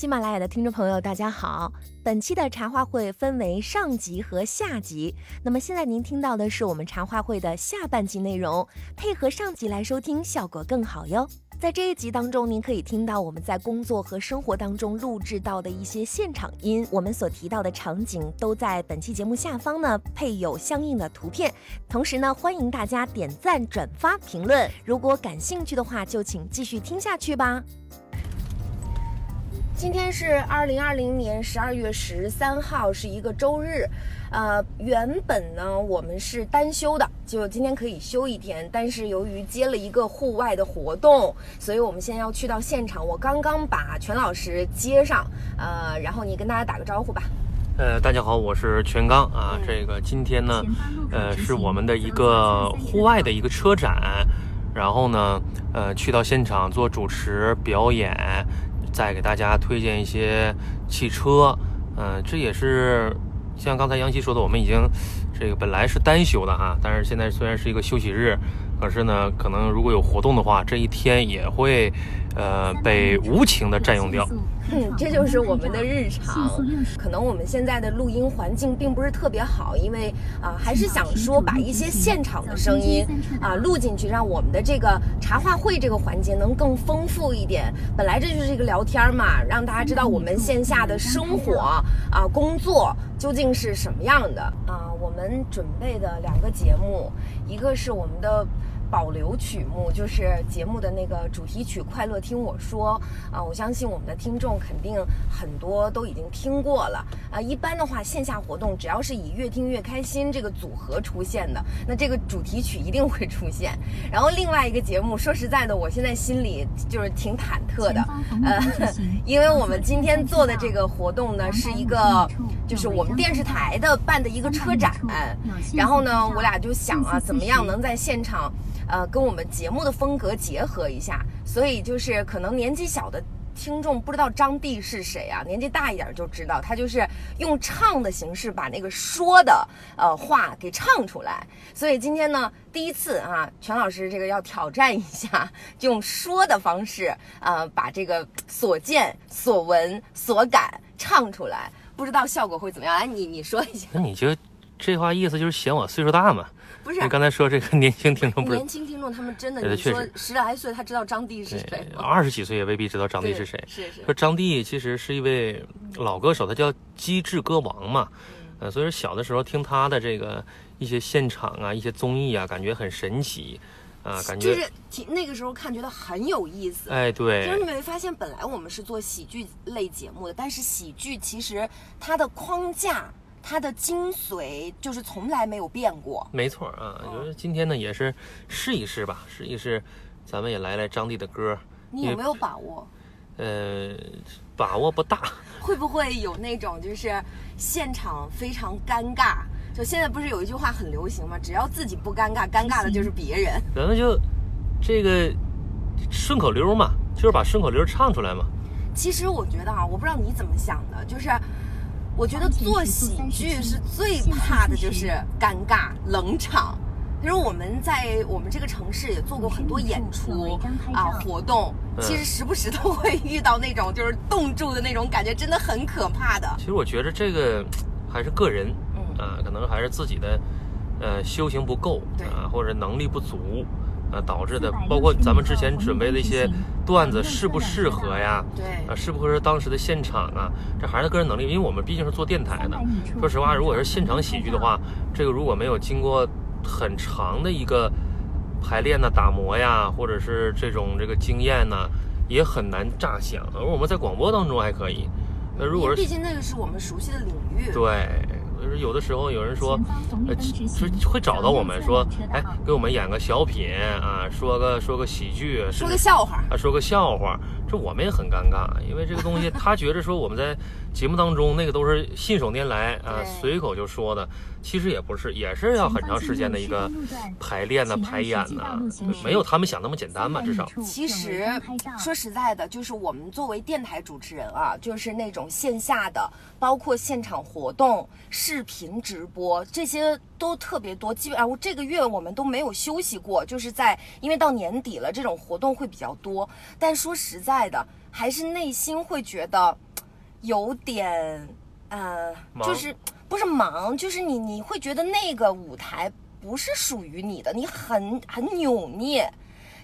喜马拉雅的听众朋友，大家好。本期的茶话会分为上集和下集，那么现在您听到的是我们茶话会的下半集内容，配合上集来收听，效果更好哟。在这一集当中，您可以听到我们在工作和生活当中录制到的一些现场音，我们所提到的场景都在本期节目下方呢配有相应的图片。同时呢，欢迎大家点赞、转发、评论。如果感兴趣的话，就请继续听下去吧。今天是二零二零年十二月十三号，是一个周日。呃，原本呢我们是单休的，就今天可以休一天。但是由于接了一个户外的活动，所以我们现在要去到现场。我刚刚把全老师接上，呃，然后你跟大家打个招呼吧。呃，大家好，我是全刚啊。这个今天呢，呃，是我们的一个户外的一个车展，然后呢，呃，去到现场做主持表演。再给大家推荐一些汽车，嗯，这也是像刚才杨希说的，我们已经这个本来是单休的哈，但是现在虽然是一个休息日，可是呢，可能如果有活动的话，这一天也会呃被无情的占用掉。嗯，这就是我们的日常。可能我们现在的录音环境并不是特别好，因为啊，还是想说把一些现场的声音啊录进去，让我们的这个茶话会这个环节能更丰富一点。本来这就是一个聊天嘛，让大家知道我们线下的生活啊、工作究竟是什么样的啊。我们准备的两个节目，一个是我们的。保留曲目就是节目的那个主题曲《快乐听我说》啊，我相信我们的听众肯定很多都已经听过了啊。一般的话，线下活动只要是以“越听越开心”这个组合出现的，那这个主题曲一定会出现。然后另外一个节目，说实在的，我现在心里就是挺忐忑的，呃，因为我们今天做的这个活动呢，是一个就是我们电视台的办的一个车展，然后呢，我俩就想啊，怎么样能在现场。呃，跟我们节目的风格结合一下，所以就是可能年纪小的听众不知道张帝是谁啊，年纪大一点就知道，他就是用唱的形式把那个说的呃话给唱出来。所以今天呢，第一次啊，全老师这个要挑战一下，用说的方式啊，把这个所见所闻所感唱出来，不知道效果会怎么样？来，你你说一下。那你就这话意思就是嫌我岁数大嘛？不是，你刚才说这个年轻听众不是年轻听众，他们真的你说十来岁他知道张帝是谁？二十几岁也未必知道张帝是谁。是是。说张帝其实是一位老歌手，他叫机智歌王嘛。呃，所以说小的时候听他的这个一些现场啊，一些综艺啊，感觉很神奇啊，感觉就是那个时候看觉得很有意思。哎，对。就是你没发现，本来我们是做喜剧类节目的，但是喜剧其实它的框架。它的精髓就是从来没有变过，没错啊，就是今天呢也是试一试吧，试一试，咱们也来来张帝的歌，你有没有把握？呃，把握不大。会不会有那种就是现场非常尴尬？就现在不是有一句话很流行吗？只要自己不尴尬，尴尬的就是别人。咱们就这个顺口溜嘛，就是把顺口溜唱出来嘛。其实我觉得啊，我不知道你怎么想的，就是。我觉得做喜剧是最怕的就是尴尬冷场。其实我们在我们这个城市也做过很多演出啊活动，其实时不时都会遇到那种就是冻住的那种感觉，真的很可怕的。其实我觉得这个还是个人，啊，可能还是自己的呃修行不够啊，或者能力不足。呃，导致的包括咱们之前准备的一些段子适不适合呀？对，啊，适不适合当时的现场啊？这还是个人能力，因为我们毕竟是做电台的。说实话，如果是现场喜剧的话，这个如果没有经过很长的一个排练呢、打磨呀，或者是这种这个经验呢，也很难炸响。而我们在广播当中还可以。那如果是毕竟那个是我们熟悉的领域。对。就是有的时候有人说，呃，就会找到我们说，哎，给我们演个小品啊，说个说个喜剧，说个笑话啊，说个笑话，这我们也很尴尬，因为这个东西他觉着说我们在节目当中那个都是信手拈来啊，随口就说的。其实也不是，也是要很长时间的一个排练呢、排演呢，没有他们想那么简单嘛。至少，其实说实在的，就是我们作为电台主持人啊，就是那种线下的，包括现场活动、视频直播这些都特别多。基本上我这个月我们都没有休息过，就是在因为到年底了，这种活动会比较多。但说实在的，还是内心会觉得。有点，呃，就是不是忙，就是你你会觉得那个舞台不是属于你的，你很很扭捏，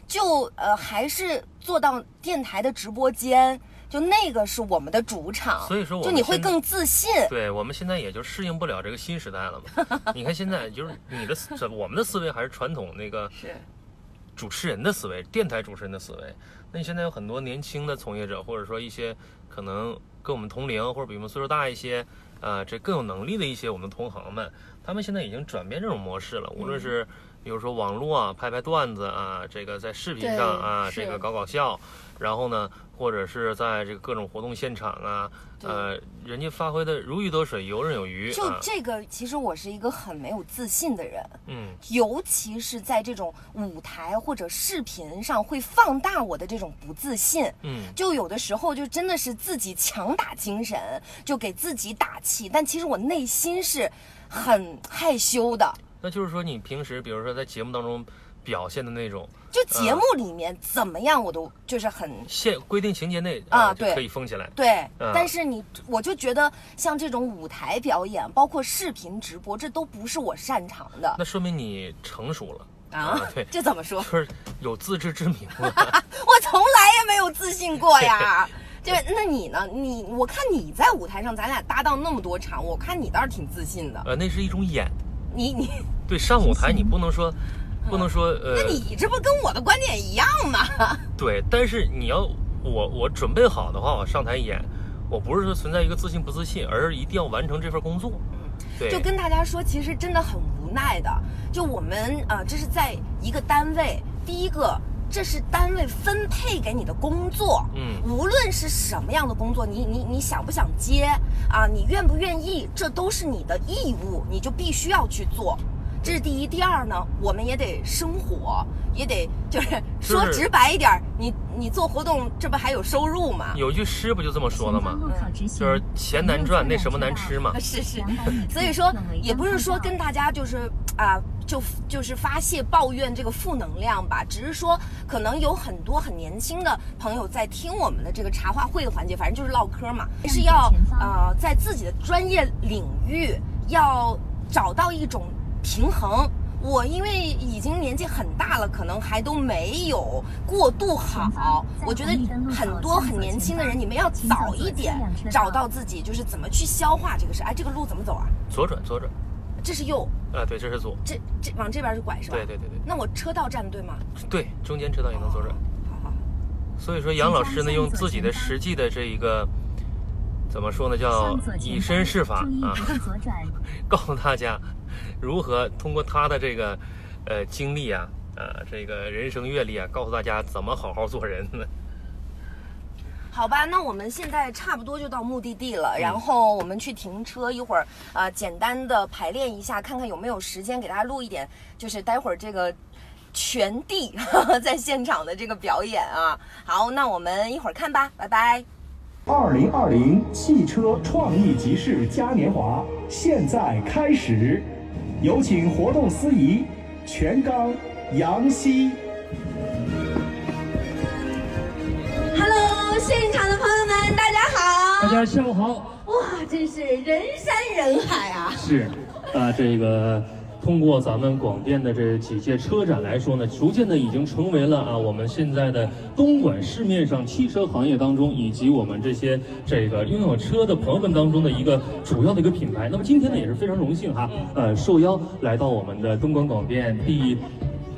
就呃还是坐到电台的直播间，就那个是我们的主场，所以说我就你会更自信。对我们现在也就适应不了这个新时代了嘛。你看现在就是你的思，我们的思维还是传统那个是，主持人的思维，电台主持人的思维。那你现在有很多年轻的从业者，或者说一些可能跟我们同龄或者比我们岁数大一些，呃，这更有能力的一些我们同行们，他们现在已经转变这种模式了。无论是比如说网络啊，拍拍段子啊，这个在视频上啊，这个搞搞笑，然后呢，或者是在这个各种活动现场啊，呃，人家发挥的如鱼得水，游刃有余就啊。这个，其实我是一个很没有自信的人。嗯，尤其是在这种舞台或者视频上，会放大我的这种不自信。嗯就有的时候就真的是自己强打精神，就给自己打气，但其实我内心是很害羞的。那就是说你平时比如说在节目当中表现的那种就节目里面怎么样，我都就是很限规定情节内啊对可以封起来。对，嗯但是你，我就觉得像这种舞台表演，包括视频直播，这都不是我擅长的那说明你成熟了啊对，这怎么说就？是有自知之明了。我从来也没有自信过呀。就那你呢？你我看你在舞台上，咱俩搭档那么多场，我看你倒是挺自信的。呃，那是一种演。你你，对，上舞台 你不能说，不能说呃，那你这不跟我的观点一样吗？对，但是你要我我准备好的话，我上台演，我不是说存在一个自信不自信，而是一定要完成这份工作。对，就跟大家说，其实真的很无奈的。就我们呃，这是在一个单位，第一个，这是单位分配给你的工作，嗯无论是什么样的工作，你你你想不想接啊？你愿不愿意，这都是你的义务，你就必须要去做。这是第一，第二呢，我们也得生活，也得就是说直白一点儿，你你做活动，这不还有收入吗？有句诗不就这么说的吗？嗯就是钱难赚，那什么难吃嘛。是 是，所以说也不是说跟大家就是啊、就就是发泄抱怨这个负能量吧，只是说可能有很多很年轻的朋友在听我们的这个茶话会的环节，反正就是唠嗑嘛，是要呃在自己的专业领域要找到一种平衡。我因为已经年纪很大了，可能还都没有过渡好。我觉得很多很年轻的人，你们要早一点找到自己，就是怎么去消化这个事。哎，这个路怎么走啊？左转，左转。这是右，啊，对，这是左。这这往这边是拐是吧？对对对对那我车道站对吗？对，中间车道也能左转。好好好。所以说，杨老师呢，用自己的实际的这一个怎么说呢，叫以身试法啊，告诉大家 如何通过他的这个呃经历啊，呃这个人生阅历啊，告诉大家怎么好好做人呢。好吧，那我们现在差不多就到目的地了，然后我们去停车，一会儿呃简单的排练一下，看看有没有时间给大家录一点，就是待会儿这个全地 在现场的这个表演啊。好，那我们一会儿看吧，拜拜。二零二零汽车创意集市嘉年华现在开始，有请活动司仪全刚、杨希。Hello，现场的朋友们，大家好！大家下午好。哇，真是人山人海啊！是，啊，这个通过咱们广电的这几届车展来说呢，逐渐的已经成为了啊我们现在的东莞市面上汽车行业当中，以及我们这些这个拥有车的朋友们当中的一个主要的一个品牌。那么今天呢也是非常荣幸哈，呃，受邀来到我们的东莞广电第。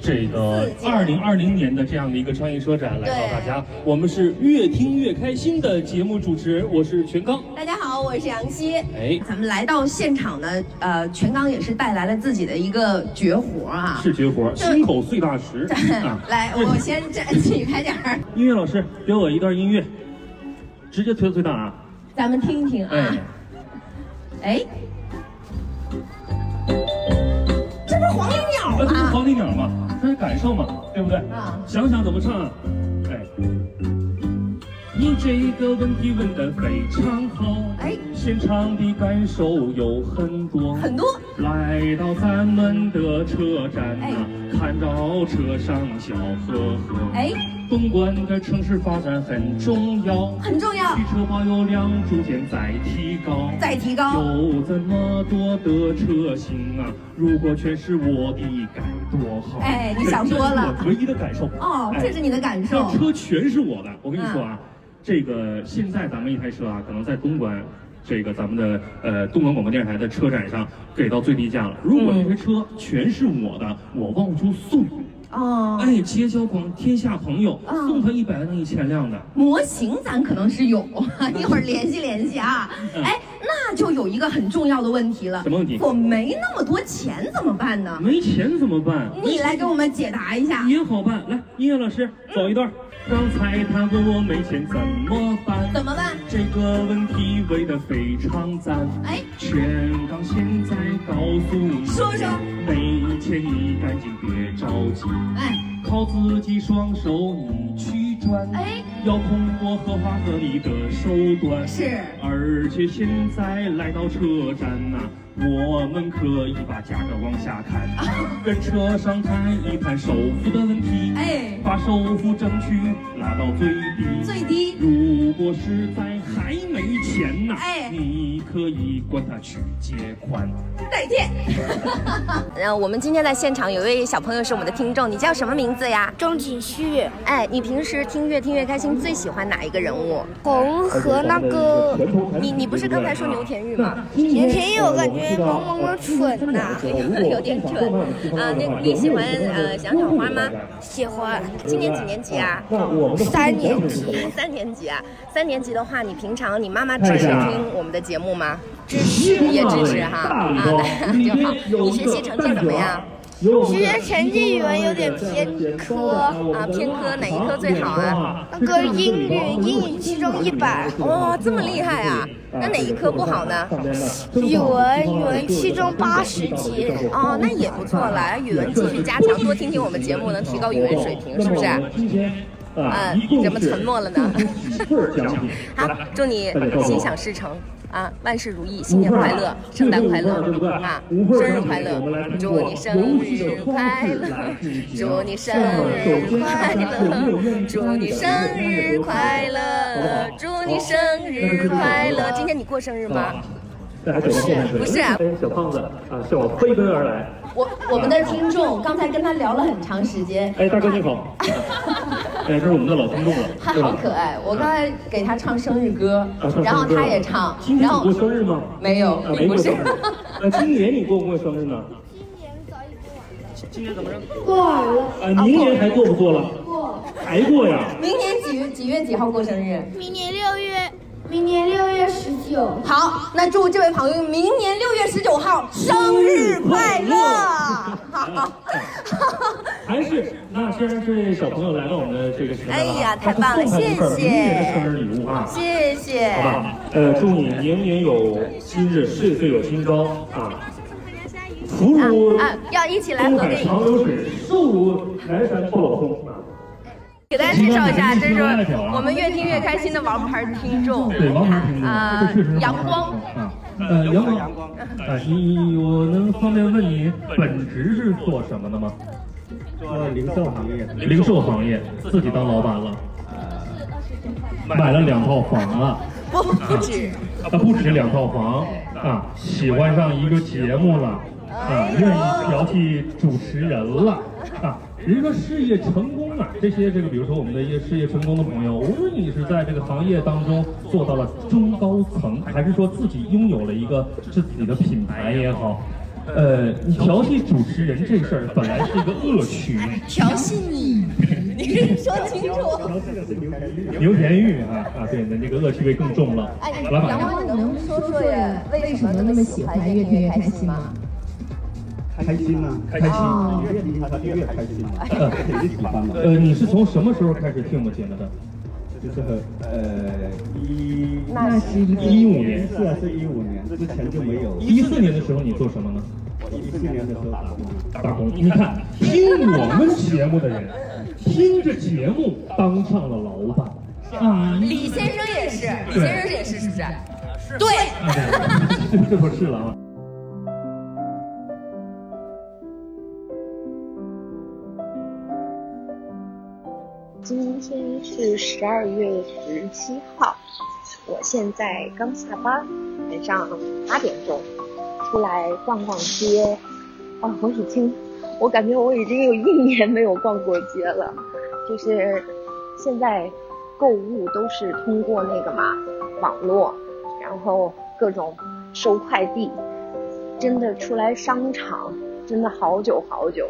这个二零二零年的这样的一个创意车展，来到大家，我们是越听越开心的节目主持人，我是全刚。大家好，我是杨希。哎，咱们来到现场呢，呃，全刚也是带来了自己的一个绝活啊。是绝活，心口碎大石啊！来，我先站起开点儿，音乐老师给我一段音乐，直接推到最大啊！咱们听一听哎啊。，哎，这不是黄鹂鸟那这是吗？黄鹂鸟嘛，这是感受嘛，对不对？啊想想怎么唱啊？哎，你这个问题问得非常好，哎现场的感受有很多，很多。来到咱们的车站哎呐、看到车上笑呵呵，哎，东莞的城市发展很重要，很重要汽。车保有量逐渐在提高，在提高。有这么多的车型啊，如果全是我的该多好！哎你想多了我唯一的感受。哦，哎这是你的感受让。车全是我的。我跟你说啊，这个现在咱们一台车啊，可能在东莞。这个咱们的呃东莞广播电视台的车展上给到最低价了。如果这台车全是我的，我往出送，哦，哎，结交广天下朋友，嗯送他一百辆、一千辆的。模型咱可能是有，一会儿联系联系啊。嗯哎，那就有一个很重要的问题了。什么问题我没那么多钱怎么办呢？没钱怎么办？你来给我们解答一下。也好办。来，音乐老师走一段。刚才他问我没钱怎么办？怎么办？这个问题问得非常赞。哎，全刚现在告诉你，说说没钱你赶紧别着急，哎，靠自己双手你去赚。哎，要通过合法合理的手段。是而且现在来到车站呐、我们可以把价格往下看，跟车商谈一谈首付的问题，哎把首付争取拉到最低。最低如果实在还没钱呢、哎你可以管他去借款。代借。呃，我们今天在现场有位小朋友是我们的听众，你叫什么名字呀？钟景旭，哎，你平时听越听越开心，最喜欢哪一个人物？红和那个你你不是刚才说牛田玉吗？牛田玉，我感觉萌萌的蠢呐、有点蠢啊。那你喜欢呃小小花吗？喜欢今年几年级啊？三年级，三年级啊。三年级的话，你平常你妈妈支持听我们的节目吗？支持也支持哈啊，那 就好。你学习成绩怎么样？学习成绩语文有点偏科，啊，偏科哪一科最好啊？那个英语英语期中一百，哦，这么厉害啊！那哪一科不好呢？语文语文期中八十几，哦，那也不错啦。语文继续加强，多听听我们节目，能提高语文水平，是不是？啊，你怎么沉默了呢？好，祝你心想事成啊，万事如意，新年快乐，圣诞快乐啊，生日快乐，祝你生日快乐，祝你生日快乐，祝你生日快乐，祝你生日快乐。今天你过生日吗？不是不是啊小胖子啊，向我飞奔而来。我我们的听众刚才跟他聊了很长时间，哎，大哥你好。哎，这是我们的老听众了。他好可爱。我刚才给他唱生日歌啊，然后他也唱，今天然后你过生日吗？没有没过生。日。那今年你过不过生日呢？过完了，啊，明年还过不过了？过，还过呀？明年几月几月几号过生日？明年六月，明年六月十九，好，那祝这位朋友明年六月十九号生日快乐！好 还是那既然是小朋友来到我们的这个时代了，哎呀太棒了谢谢明年的生日礼物啊。谢谢。好吧，呃，祝你年年有今日，岁岁有今朝啊！福如啊啊要一起来东海合影长流水，寿如南山不老松啊！给大家介绍一下，这是我们越听越开心的王牌听众，对，王牌听众，啊阳光。啊。呃，阳光，啊，你我能方便问你本职是做什么的吗？做零售行业，零售行业，自己当老板了，买了两套房了。不不止，啊，不止两套房。啊，喜欢上一个节目了。啊，愿意调戏主持人了。啊。人说事业成功啊，这些这个，比如说我们的一些事业成功的朋友，无论你是在这个行业当中做到了中高层，还是说自己拥有了一个自己的品牌也好，呃，你调戏主持人这事儿本来是一个恶趣，调戏你，你说清楚。牛田玉啊啊，对，那这个恶趣味更重了。哎，来吧，阳光，你能说说呀？为什么那么喜欢越听越开心吗？开心呐，开心。哦越听他越开心嘛，挺喜欢嘛。呃，你是从什么时候开始听我们节目的？就是呃一那是一五年。是啊，是一五年之前就没有。一四年的时候你做什么呢？我一四年的时候打工，打工。你看，听我们节目的人，听着节目当上了老板啊！李先生也是，李先生也是，是不是？对。这不是了啊。今天是十二月十七号，我现在刚下班，晚上八点钟出来逛逛街。哦，我已经，我感觉我已经有一年没有逛过街了。就是现在购物都是通过那个嘛网络，然后各种收快递，真的出来商场真的好久好久。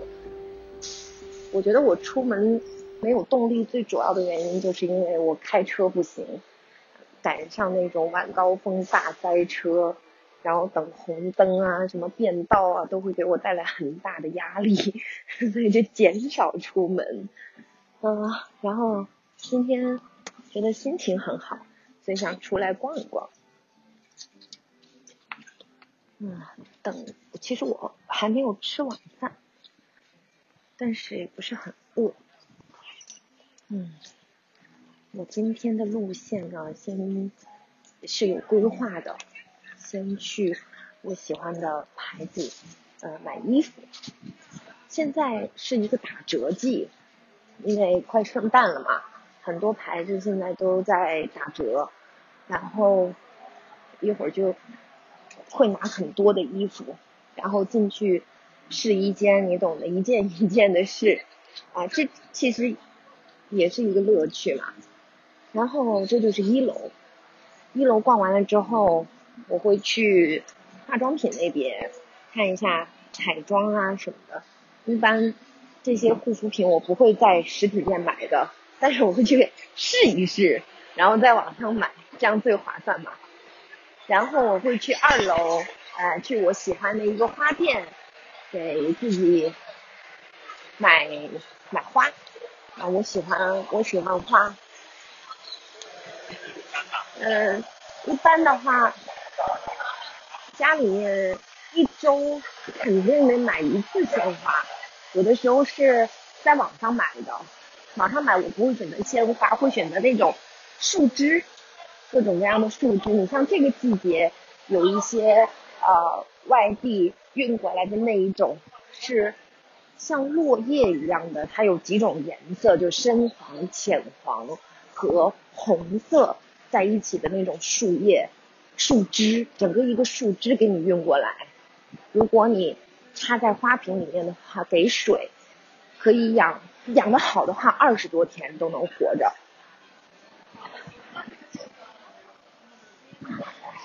我觉得我出门。没有动力，最主要的原因就是因为我开车不行，赶上那种晚高峰大塞车，然后等红灯啊，什么变道啊，都会给我带来很大的压力，所以就减少出门。嗯，然后今天觉得心情很好，所以想出来逛一逛。嗯，等，其实我还没有吃晚饭，但是也不是很饿。嗯，我今天的路线呢，先是有规划的，先去我喜欢的牌子呃买衣服。现在是一个打折季，因为快圣诞了嘛，很多牌子现在都在打折，然后一会儿就会拿很多的衣服，然后进去试衣间，你懂的，一件一件的试啊，这其实。也是一个乐趣嘛，然后这就是一楼，一楼逛完了之后，我会去化妆品那边看一下彩妆啊什么的。一般这些护肤品我不会在实体店买的，但是我会去试一试，然后在网上买，这样最划算嘛。然后我会去二楼，呃，去我喜欢的一个花店，给自己买买花。啊，我喜欢我喜欢花，嗯，一般的话，家里面一周肯定得买一次鲜花，有的时候是在网上买的，网上买我不会选择鲜花，会选择那种树枝，各种各样的树枝。你像这个季节，有一些呃外地运过来的那一种是。像落叶一样的，它有几种颜色，就深黄、浅黄和红色在一起的那种树叶、树枝，整个一个树枝给你运过来。如果你插在花瓶里面的话，给水，可以养，养的好的话，二十多天都能活着。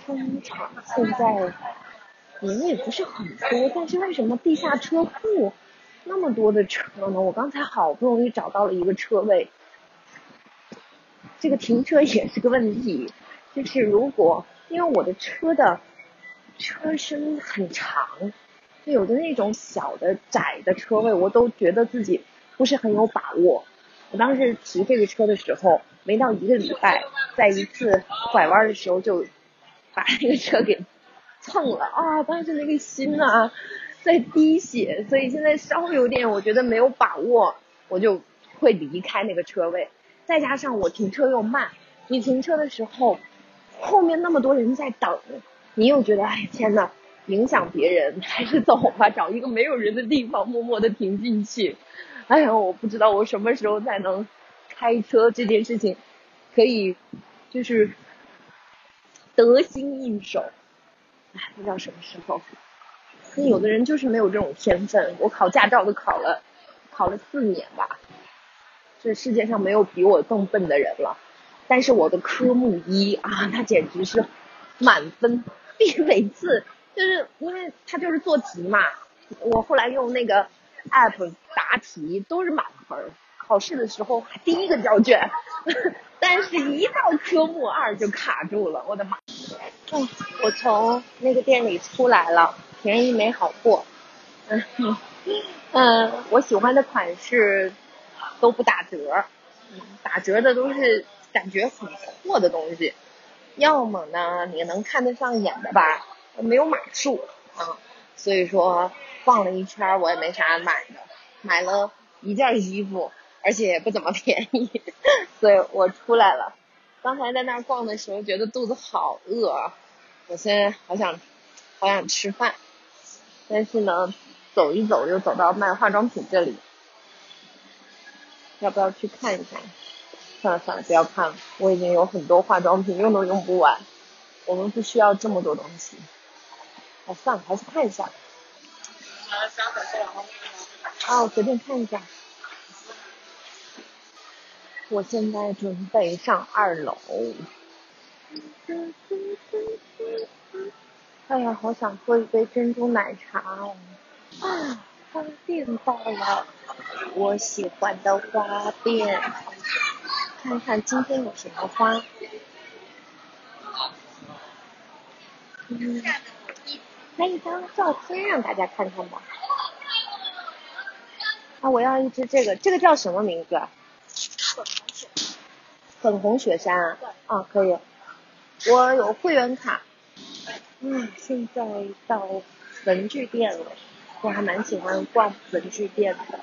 商场现在人也不是很多，但是为什么地下车库？那么多的车呢，我刚才好不容易找到了一个车位，这个停车也是个问题，就是如果因为我的车的车身很长，就有的那种小的窄的车位，我都觉得自己不是很有把握。我当时骑这个车的时候，没到一个礼拜，在一次拐弯的时候就把那个车给蹭了啊！当时那个心啊！在滴血，所以现在稍微有点，我觉得没有把握，我就会离开那个车位。再加上我停车又慢，你停车的时候，后面那么多人在等，你又觉得哎天呐，影响别人，还是走吧，找一个没有人的地方默默的停进去。哎呀，我不知道我什么时候才能开车这件事情，可以就是得心应手。哎，不知道什么时候。那有的人就是没有这种天分。我考驾照都考了，考了四年吧。这世界上没有比我更笨的人了。但是我的科目一啊，那简直是满分。比每次就是因为他就是做题嘛，我后来用那个 app 答题都是满分。考试的时候第一个交卷，但是一到科目二就卡住了。我的妈！哦，我从那个店里出来了。便宜没好货，嗯 嗯，我喜欢的款式都不打折，打折的都是感觉很破的东西，要么呢你能看得上眼的吧，没有码数。啊，所以说逛了一圈我也没啥买的，买了一件衣服，而且也不怎么便宜，所以我出来了。刚才在那儿逛的时候觉得肚子好饿，我现在好想好想吃饭。但是呢，走一走又走到卖化妆品这里，要不要去看一看？算了算了，不要看了，我已经有很多化妆品，用都用不完。我们不需要这么多东西。哎，算了，还是看一下。好，随便看一下。我现在准备上二楼。哎呀，好想喝一杯珍珠奶茶哦！啊，花店到了，我喜欢的花店。看看今天有什么花。嗯，拍一张照片让大家看看吧。啊，我要一只这个，这个叫什么名字？粉红雪山。啊，可以。我有会员卡。嗯，现在到文具店了，我还蛮喜欢逛文具店的。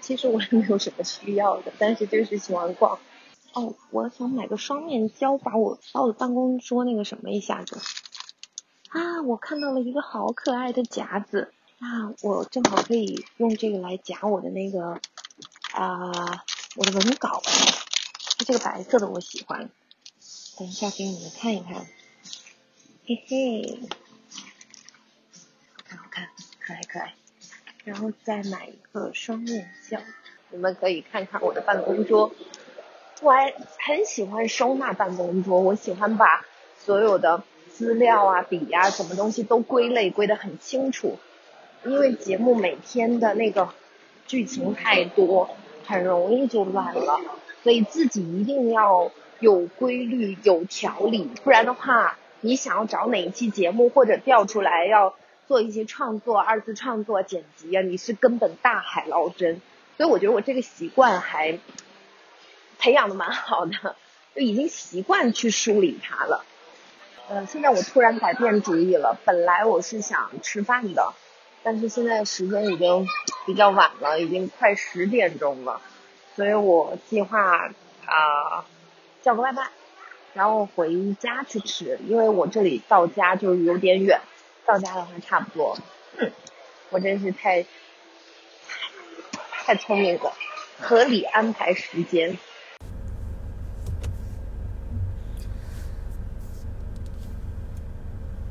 其实我也没有什么需要的，但是就是喜欢逛。哦，我想买个双面胶，把我把我的办公桌那个什么一下子。啊，我看到了一个好可爱的夹子，啊，我正好可以用这个来夹我的那个啊，我的文稿。这个白色的我喜欢，等一下给你们看一看。嘿嘿，好看好看，可爱可爱，然后再买一个双面胶，你们可以看看我的办公桌，我还很喜欢收纳办公桌，我喜欢把所有的资料啊、笔呀、什么东西都归类归得很清楚，因为节目每天的那个剧情太多，很容易就乱了，所以自己一定要有规律、有条理，不然的话。你想要找哪一期节目，或者调出来要做一些创作、二次创作、剪辑啊，你是根本大海捞针。所以我觉得我这个习惯还培养的蛮好的，就已经习惯去梳理它了。呃，现在我突然改变主意了，本来我是想吃饭的，但是现在时间已经比较晚了，已经快十点钟了，所以我计划啊叫个外卖。然后回家去吃，因为我这里到家就有点远，到家的话差不多。嗯，我真是太太聪明了，合理安排时间。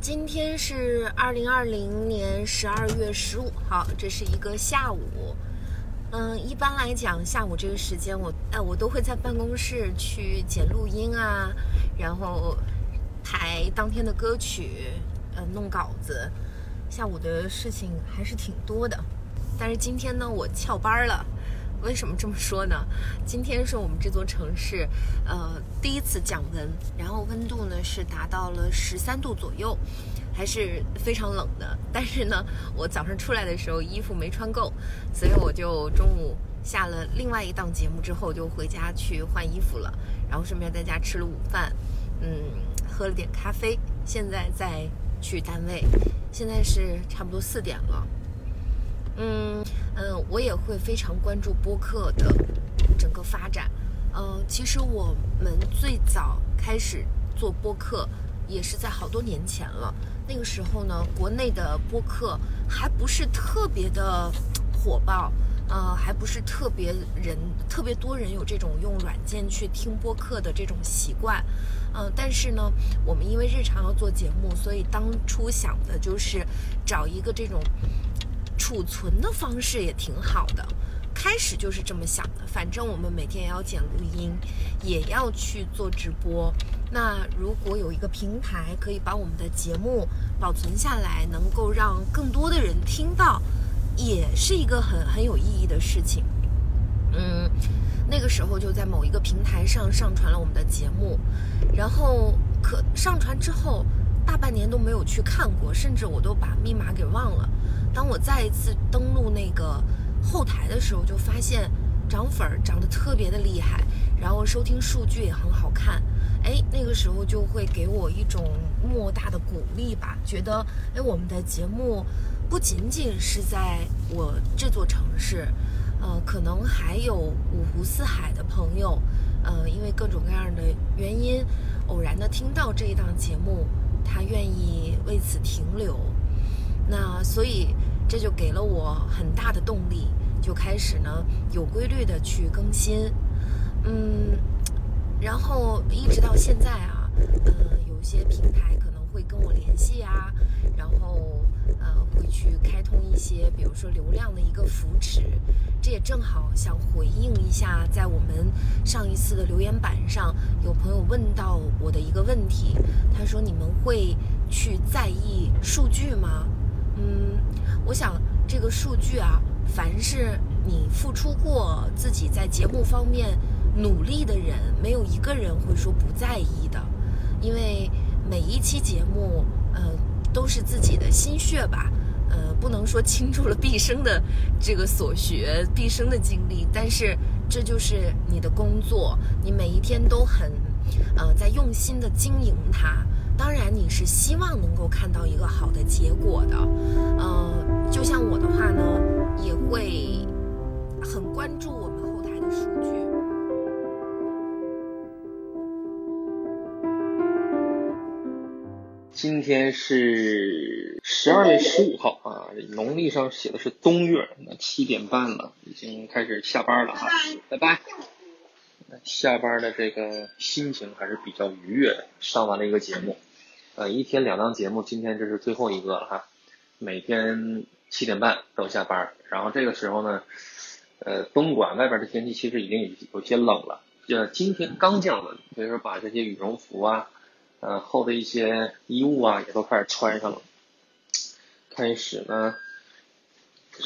今天是二零二零年十二月十五号，这是一个下午。嗯，一般来讲，下午这个时间，我哎，我都会在办公室去剪录音啊，然后排当天的歌曲，呃，弄稿子。下午的事情还是挺多的，但是今天呢，我翘班了。为什么这么说呢？今天是我们这座城市，呃，第一次降温，然后温度呢是达到了十三度左右。还是非常冷的，但是呢，我早上出来的时候衣服没穿够，所以我就中午下了另外一档节目之后就回家去换衣服了，然后顺便在家吃了午饭，嗯，喝了点咖啡，现在再去单位，现在是差不多四点了，嗯嗯，我也会非常关注播客的整个发展，嗯，其实我们最早开始做播客也是在好多年前了。那个时候呢，国内的播客还不是特别的 火爆，呃，还不是特别人特别多人有这种用软件去听播客的这种习惯，嗯，但是呢，我们因为日常要做节目，所以当初想的就是找一个这种储存的方式也挺好的。开始就是这么想的，反正我们每天也要剪录音，也要去做直播。那如果有一个平台可以把我们的节目保存下来，能够让更多的人听到，也是一个很很有意义的事情。嗯，那个时候就在某一个平台上上传了我们的节目，然后可上传之后大半年都没有去看过，甚至我都把密码给忘了。当我再一次登录那个。后台的时候就发现涨粉儿涨得特别的厉害，然后收听数据也很好看，哎，那个时候就会给我一种莫大的鼓励吧，觉得哎，我们的节目不仅仅是在我这座城市，呃，可能还有五湖四海的朋友，呃，因为各种各样的原因，偶然的听到这一档节目，他愿意为此停留，那所以。这就给了我很大的动力，就开始呢有规律的去更新，嗯，然后一直到现在啊，嗯，有些平台可能会跟我联系啊，然后呃会去开通一些，比如说流量的一个扶持，这也正好想回应一下，在我们上一次的留言板上，有朋友问到我的一个问题，他说你们会去在意数据吗？嗯，我想这个数据啊。凡是你付出过自己在节目方面努力的人，没有一个人会说不在意的，因为每一期节目，呃，都是自己的心血吧，呃，不能说倾注了毕生的这个所学、毕生的精力，但是这就是你的工作，你每一天都很，呃，在用心的经营它。当然，你是希望能够看到一个好的结果的，呃，就像我的话呢，也会很关注我们后台的数据。今天是十二月十五号啊，农历上写的是冬月，那七点半了，已经开始下班了哈，拜拜。下班的这个心情还是比较愉悦的，上完了一个节目。呃，一天两档节目，今天这是最后一个了哈。每天七点半都下班，然后这个时候呢，呃，东莞外边的天气其实已经有些冷了，呃，今天刚降温，所以说把这些羽绒服啊，呃，厚的一些衣物啊也都开始穿上了，开始呢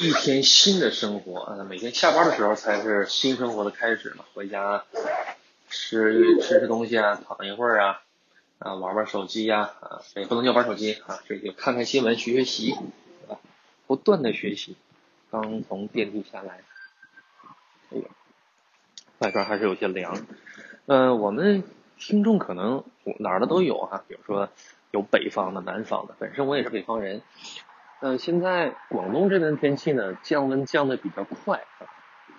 一天新的生活啊，每天下班的时候才是新生活的开始嘛，回家吃吃吃东西啊，躺一会儿啊。啊，玩玩手机呀，啊，也不能叫玩手机啊，这个看看新闻，学学习，啊，不断的学习。刚从电梯下来，哎呦，外边还是有些凉。嗯，我们听众可能哪儿的都有哈，比如说有北方的、南方的，本身我也是北方人。嗯，现在广东这边天气呢，降温降的比较快啊，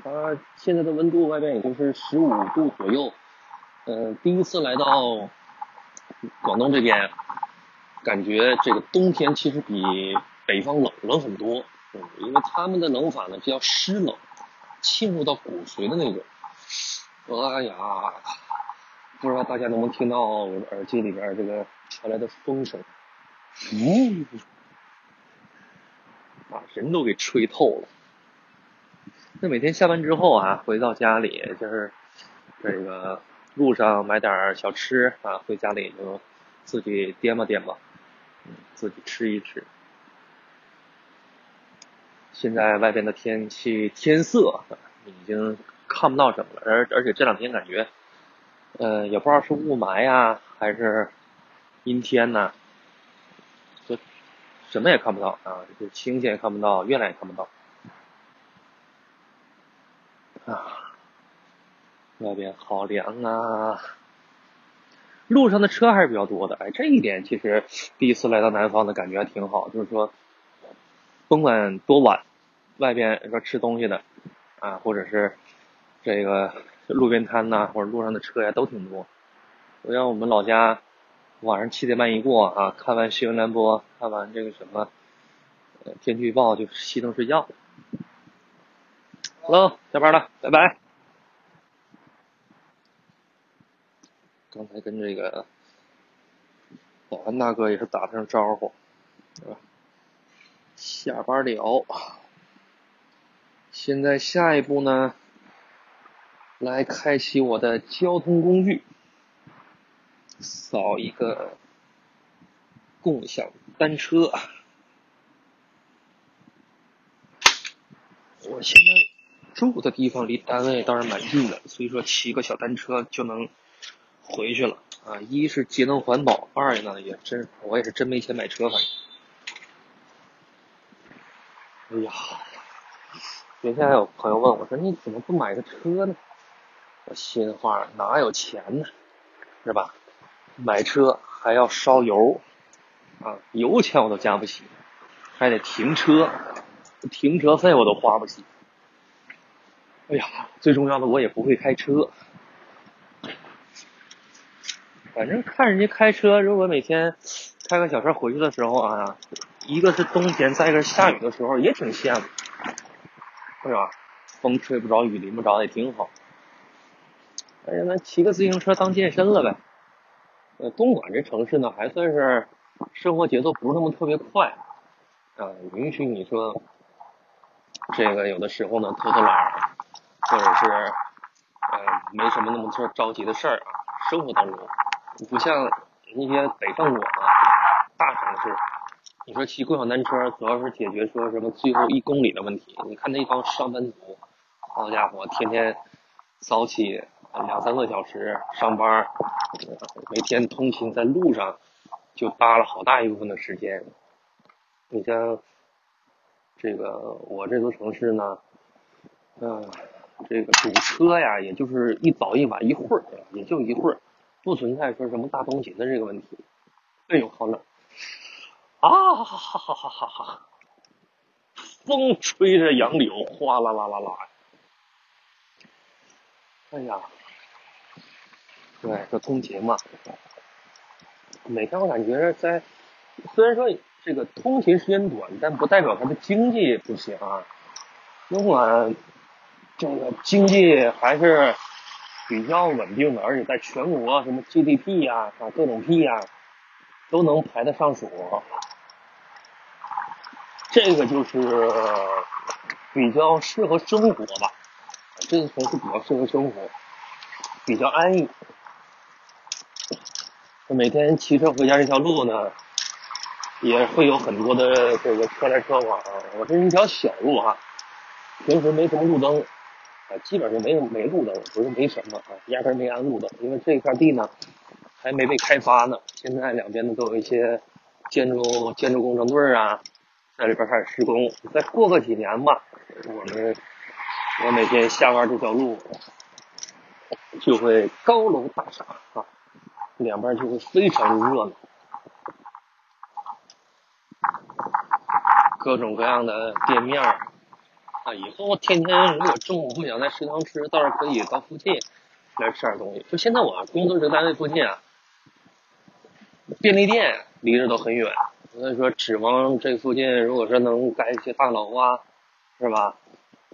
它现在的温度外边也就是十五度左右。嗯，第一次来到。广东这边，感觉这个冬天其实比北方冷了很多，嗯，因为他们的冷法呢比较湿冷，沁入到骨髓的那种。哎呀，不知道大家能不能听到我的耳机里边这个传来的风声，呜，把人都给吹透了。那每天下班之后啊，回到家里就是这个。路上买点小吃啊，回家里就自己掂吧掂吧，嗯，自己吃一吃。现在外边的天气天色已经看不到什么了，而而且这两天感觉，呃，也不知道是雾霾呀还是阴天呐，就什么也看不到啊，就星星也看不到，月亮也看不到啊。外边好凉啊！路上的车还是比较多的，哎，这一点其实第一次来到南方的感觉还挺好，就是说，甭管多晚，外边说吃东西的啊，或者是这个路边摊呐，或者路上的车呀都挺多。我像我们老家，晚上七点半一过啊，看完新闻联播，看完这个什么天气预报，就熄灯睡觉。Hello，下班了，拜拜。刚才跟这个保安大哥也是打了声招呼，是吧？下班了，现在下一步呢，来开启我的交通工具，扫一个共享单车。我现在住的地方离单位倒是蛮近的，所以说骑个小单车就能。回去了啊！一是节能环保，二呢也真我也是真没钱买车，反正。哎呀，原先还有朋友问我说：“你怎么不买个车呢？”我心话哪有钱呢？是吧？买车还要烧油啊，油钱我都加不起，还得停车，停车费我都花不起。哎呀，最重要的我也不会开车。反正看人家开车，如果每天开个小车回去的时候啊，一个是冬天，再一个下雨的时候，也挺羡慕，是吧？风吹不着，雨淋不着，也挺好。哎呀，那骑个自行车当健身了呗。呃，东莞这城市呢，还算是生活节奏不是那么特别快，啊，允许你说这个有的时候呢偷偷懒，或者是呃没什么那么着着急的事儿啊。生活当中，不像那些北上广啊大城市，你说骑共享单车主要是解决说什么最后一公里的问题。你看那帮上班族，好家伙，天天早起。两三个小时上班，每天通勤在路上就搭了好大一部分的时间。你像这个我这座城市呢，嗯，这个堵车呀，也就是一早一晚一会儿，也就一会儿，不存在说什么大通勤的这个问题。哎呦，好冷啊！哈哈哈哈哈哈！风吹着杨柳，哗啦啦啦啦。哎呀！对，这通勤嘛，每天我感觉在，虽然说这个通勤时间短，但不代表它的经济不行啊。尽管这个经济还是比较稳定的，而且在全国什么 GDP 呀、啊各种 P 呀，都能排得上数。这个就是比较适合生活吧，这个城市比较适合生活，比较安逸。每天骑车回家这条路呢，也会有很多的这个车来车往。我这是一条小路哈，平时没什么路灯，啊，基本上没没路灯，不是没什么啊，压根没安路灯，因为这块地呢还没被开发呢。现在两边呢都有一些建筑建筑工程队啊，在里边开始施工。再过个几年吧，我们我每天下班这条路就会高楼大厦啊。两边就会非常热闹，各种各样的店面啊，以后天天如果中午不想在食堂吃，倒是可以到附近来吃点东西。就现在我工作这个单位附近啊，便利店离着都很远，所以说指望这附近如果说能盖一些大楼啊，是吧？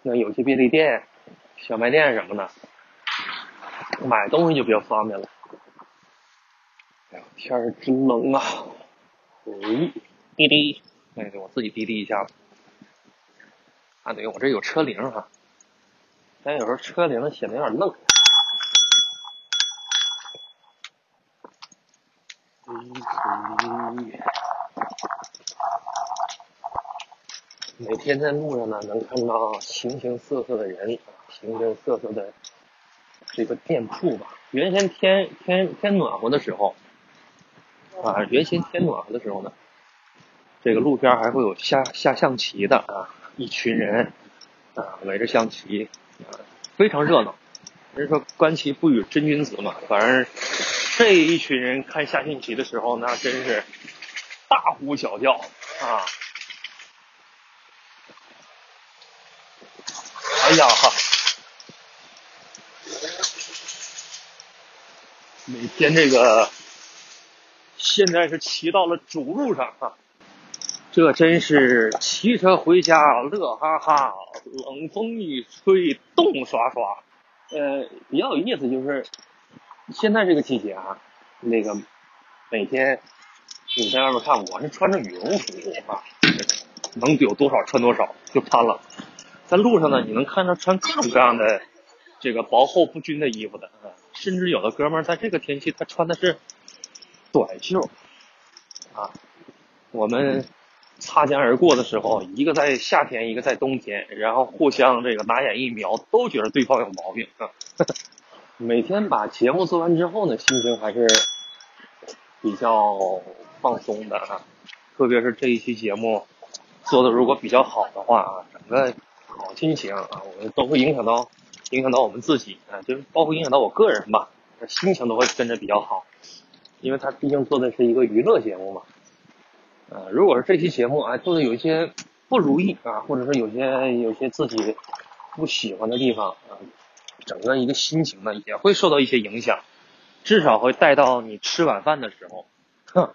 那有些便利店、小卖店什么的，买东西就比较方便了。哎呀，天儿真冷啊！喂，滴滴，哎，我自己滴滴一下子。啊，对，我这有车铃哈，但有时候车铃显得有点愣。每天在路上呢，能看到形形色色的人，形形色色的这个店铺吧。原先天天天暖和的时候。啊，原先天暖和的时候呢，这个路边还会有下下象棋的啊，一群人啊围着象棋，啊非常热闹。人说观棋不语真君子嘛，反正这一群人看下象棋的时候，那真是大呼小叫啊！哎呀哈，每天这个。现在是骑到了主路上啊，这真是骑车回家乐哈哈，冷风一吹冻刷刷。呃，比较有意思就是，现在这个季节啊，那个每天你在外面看，我是穿着羽绒服啊，能有多少穿多少就穿了。在路上呢，你能看到穿各种各样的这个薄厚不均的衣服的，甚至有的哥们儿在这个天气他穿的是。短袖，啊，我们擦肩而过的时候，一个在夏天，一个在冬天，然后互相这个拿眼一瞄，都觉得对方有毛病啊。每天把节目做完之后呢，心情还是比较放松的啊。特别是这一期节目做的如果比较好的话啊，整个好心情啊，我们都会影响到影响到我们自己啊，就是包括影响到我个人吧，心情都会跟着比较好。因为他毕竟做的是一个娱乐节目嘛，啊，如果是这期节目啊，做的有一些不如意啊，或者说有些有些自己不喜欢的地方啊，整个一个心情呢也会受到一些影响，至少会带到你吃晚饭的时候，哼，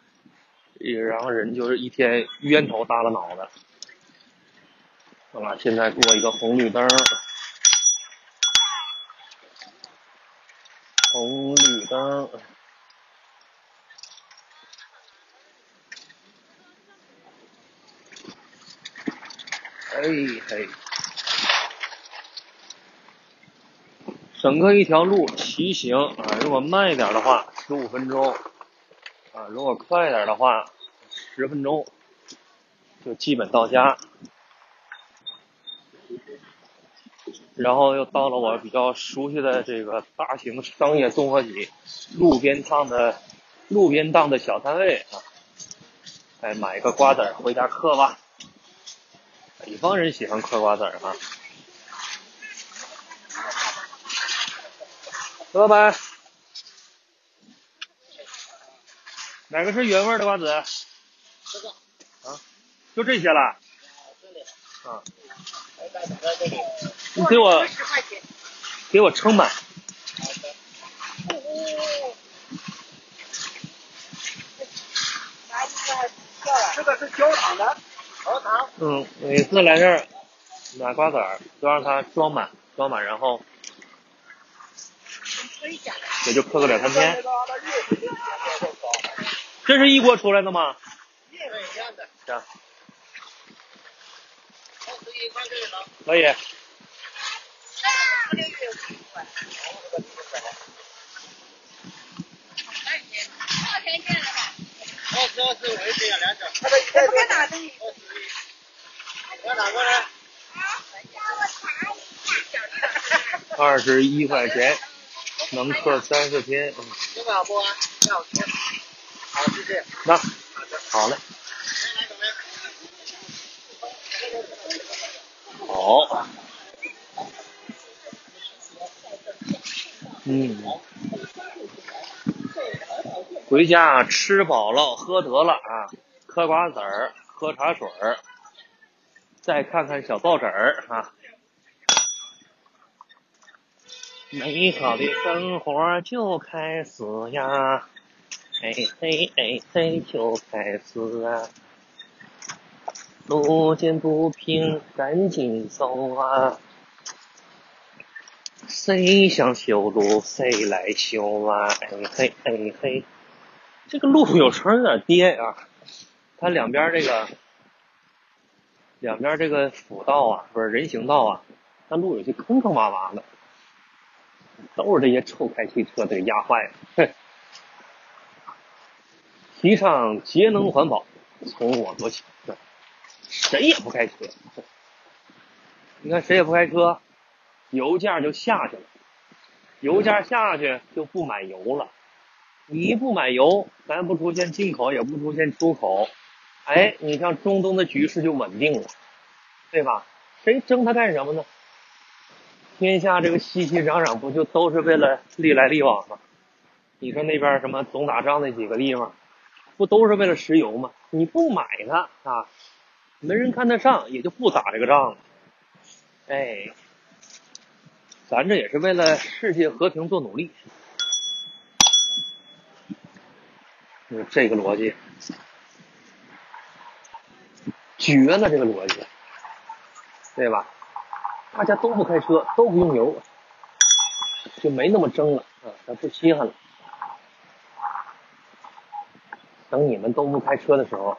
然后人就是一天冤头耷拉脑的。好了，现在过一个红绿灯，红绿灯。哎嘿，整个一条路骑行啊，如果慢一点的话，十五分钟啊；如果快一点的话，十分钟就基本到家。然后又到了我比较熟悉的这个大型商业综合体路边摊的路边档的小摊位啊，哎，买一个瓜子回家嗑吧。北方人喜欢嗑瓜子儿哈。老板，哪个是原味的瓜子？这个。啊，就这些了。啊。你给我，给我称满。这个是焦糖的。嗯，每次来这儿买瓜子儿都让他装满，装满，然后也就嗑个两三天。这是一锅出来的吗？一样的。行。可以。二十 一块钱，能刻三四天。有没有不？要吃。好，谢谢。那，好嘞。好。嗯。回家吃饱了，喝得了啊，嗑瓜子儿，喝茶水儿，再看看小报纸儿啊。美好的生活就开始呀，嘿嘿嘿嘿就开始啊。路见不平赶紧走啊，谁想修路谁来修啊，哎嘿哎嘿。这个路有时候有点颠啊，它两边这个两边这个辅道啊，不是人行道啊，那路有些坑坑洼洼的，都是这些臭开汽车给压坏的。提倡节能环保，从我做起。谁也不开车，你看谁也不开车，油价就下去了，油价下去就不买油了。你不买油，咱不出现进口，也不出现出口，哎，你像中东的局势就稳定了，对吧？谁争它干什么呢？天下这个熙熙攘攘，不就都是为了利来利往吗？你说那边什么总打仗那几个地方，不都是为了石油吗？你不买它啊，没人看得上，也就不打这个仗了。哎，咱这也是为了世界和平做努力。就这个逻辑，绝了！这个逻辑，对吧？大家都不开车，都不用油，就没那么争了啊，咱不稀罕了。等你们都不开车的时候，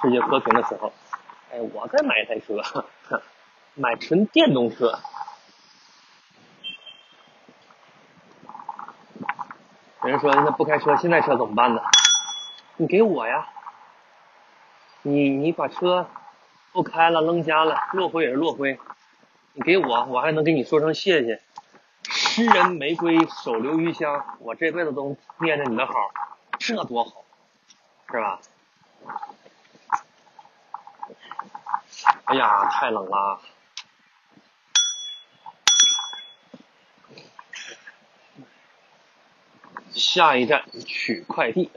世界和平的时候，哎，我再买一台车，买纯电动车。有人说，那不开车，现在车怎么办呢？你给我呀！你你把车不开了，扔家了，落灰也是落灰。你给我，我还能给你说声谢谢。诗人玫瑰，手留余香，我这辈子都念着你的好，这多好，是吧？哎呀，太冷了。下一站取快递。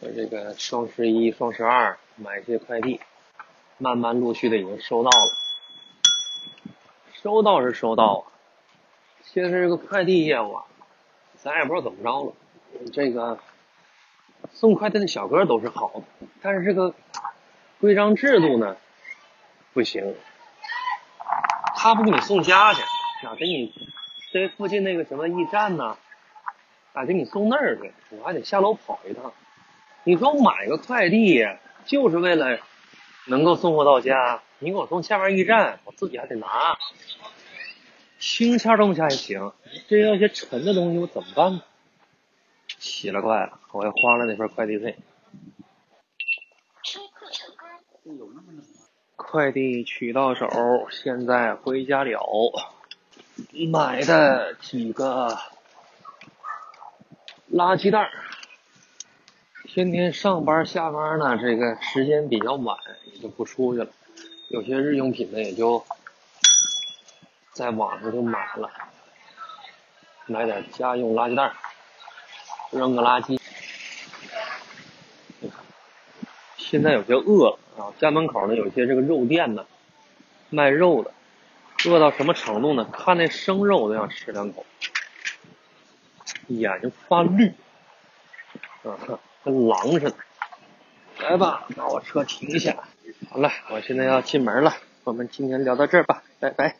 我这个双十一、双十二买一些快递，慢慢陆续的已经收到了。收到是收到啊，现在这个快递业务啊，咱也不知道怎么着了。这个送快递的小哥都是好的，但是这个规章制度呢不行。他不给你送家去，啊，给你这附近那个什么驿站呢，啊，给你送那儿去，我还得下楼跑一趟。你说买个快递就是为了能够送货到家，你给我送下面驿站，我自己还得拿。轻巧东西还行，这要些沉的东西我怎么办呢？奇了怪了，我又花了那份快递费。快递取到手，现在回家了。买的几个垃圾袋。天天上班下班呢，这个时间比较晚，也就不出去了。有些日用品呢，也就在网上就买了，买点家用垃圾袋，扔个垃圾。现在有些饿了啊，家门口呢有些这个肉店呢，卖肉的，饿到什么程度呢？看那生肉都想吃两口，眼睛发绿，啊，跟狼似的。来吧，把我车停下。好了，我现在要进门了，我们今天聊到这儿吧，拜拜。